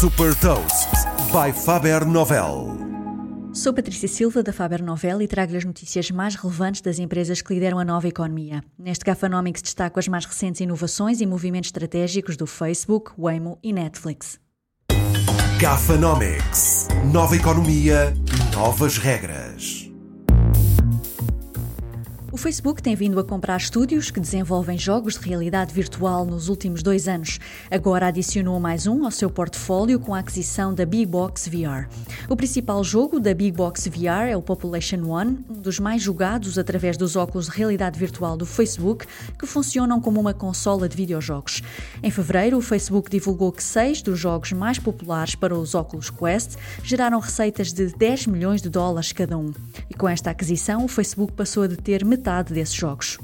Super Toast by Faber Novel. Sou Patrícia Silva da Faber Novel e trago-lhe as notícias mais relevantes das empresas que lideram a nova economia. Neste Gafanomics destaco as mais recentes inovações e movimentos estratégicos do Facebook, Waymo e Netflix. Gafanomics. Nova economia, novas regras. O Facebook tem vindo a comprar estúdios que desenvolvem jogos de realidade virtual nos últimos dois anos. Agora adicionou mais um ao seu portfólio com a aquisição da Big Box VR. O principal jogo da Big Box VR é o Population One, um dos mais jogados através dos óculos de realidade virtual do Facebook, que funcionam como uma consola de videojogos. Em fevereiro, o Facebook divulgou que seis dos jogos mais populares para os óculos Quest geraram receitas de 10 milhões de dólares cada um. E com esta aquisição, o Facebook passou a deter metade metade desses jogos.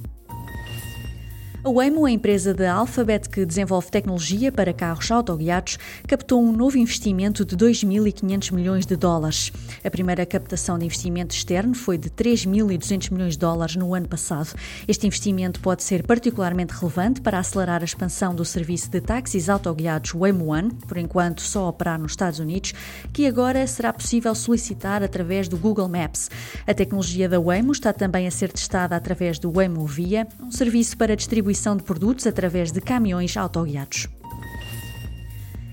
A Waymo, a empresa da Alphabet que desenvolve tecnologia para carros autoguiados, captou um novo investimento de 2.500 milhões de dólares. A primeira captação de investimento externo foi de 3.200 milhões de dólares no ano passado. Este investimento pode ser particularmente relevante para acelerar a expansão do serviço de táxis autoguiados Waymo One, por enquanto só operar nos Estados Unidos, que agora será possível solicitar através do Google Maps. A tecnologia da Waymo está também a ser testada através do Waymo Via, um serviço para distribuir distribuição de produtos através de caminhões autoguiados.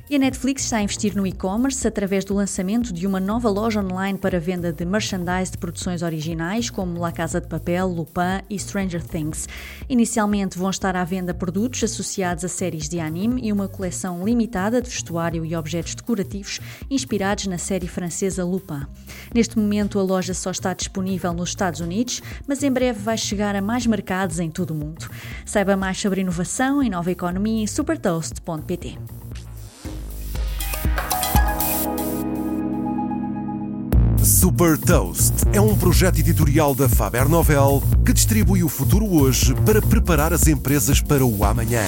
E a Netflix está a investir no e-commerce através do lançamento de uma nova loja online para venda de merchandise de produções originais, como La Casa de Papel, Lupin e Stranger Things. Inicialmente vão estar à venda produtos associados a séries de anime e uma coleção limitada de vestuário e objetos decorativos inspirados na série francesa Lupin. Neste momento, a loja só está disponível nos Estados Unidos, mas em breve vai chegar a mais mercados em todo o mundo. Saiba mais sobre inovação e nova economia em supertoast.pt. Super Toast é um projeto editorial da Faber Novel que distribui o futuro hoje para preparar as empresas para o amanhã.